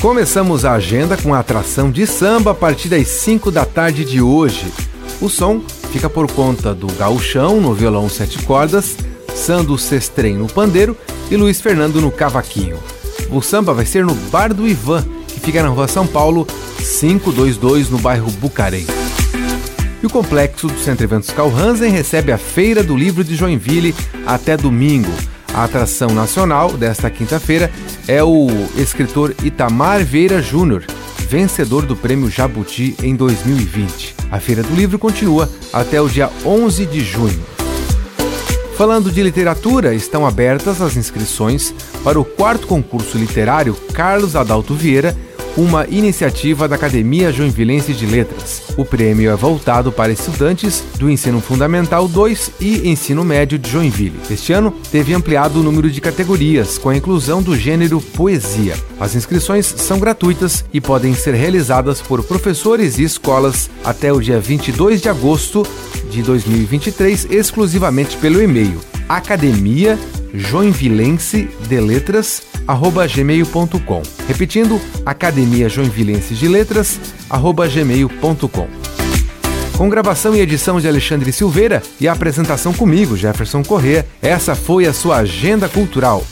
Começamos a agenda com a atração de samba a partir das 5 da tarde de hoje. O som fica por conta do Gauchão no violão sete cordas, Sando Sestrem no pandeiro e Luiz Fernando no cavaquinho. O samba vai ser no Bar do Ivan, que fica na rua São Paulo, 522, no bairro Bucarém. E o complexo do Centro Eventos Calhansen recebe a Feira do Livro de Joinville até domingo. A atração nacional desta quinta-feira é o escritor Itamar Vieira Júnior, vencedor do Prêmio Jabuti em 2020. A Feira do Livro continua até o dia 11 de junho. Falando de literatura, estão abertas as inscrições para o quarto concurso literário Carlos Adalto Vieira uma iniciativa da Academia Joinvilense de Letras. O prêmio é voltado para estudantes do Ensino Fundamental 2 e Ensino Médio de Joinville. Este ano teve ampliado o número de categorias, com a inclusão do gênero poesia. As inscrições são gratuitas e podem ser realizadas por professores e escolas até o dia 22 de agosto de 2023, exclusivamente pelo e-mail academia joinvilense de letras gmail.com. Repetindo, Academia Joinvilense de Letras, gmail.com. Com gravação e edição de Alexandre Silveira e a apresentação comigo, Jefferson Corrêa, essa foi a sua Agenda Cultural.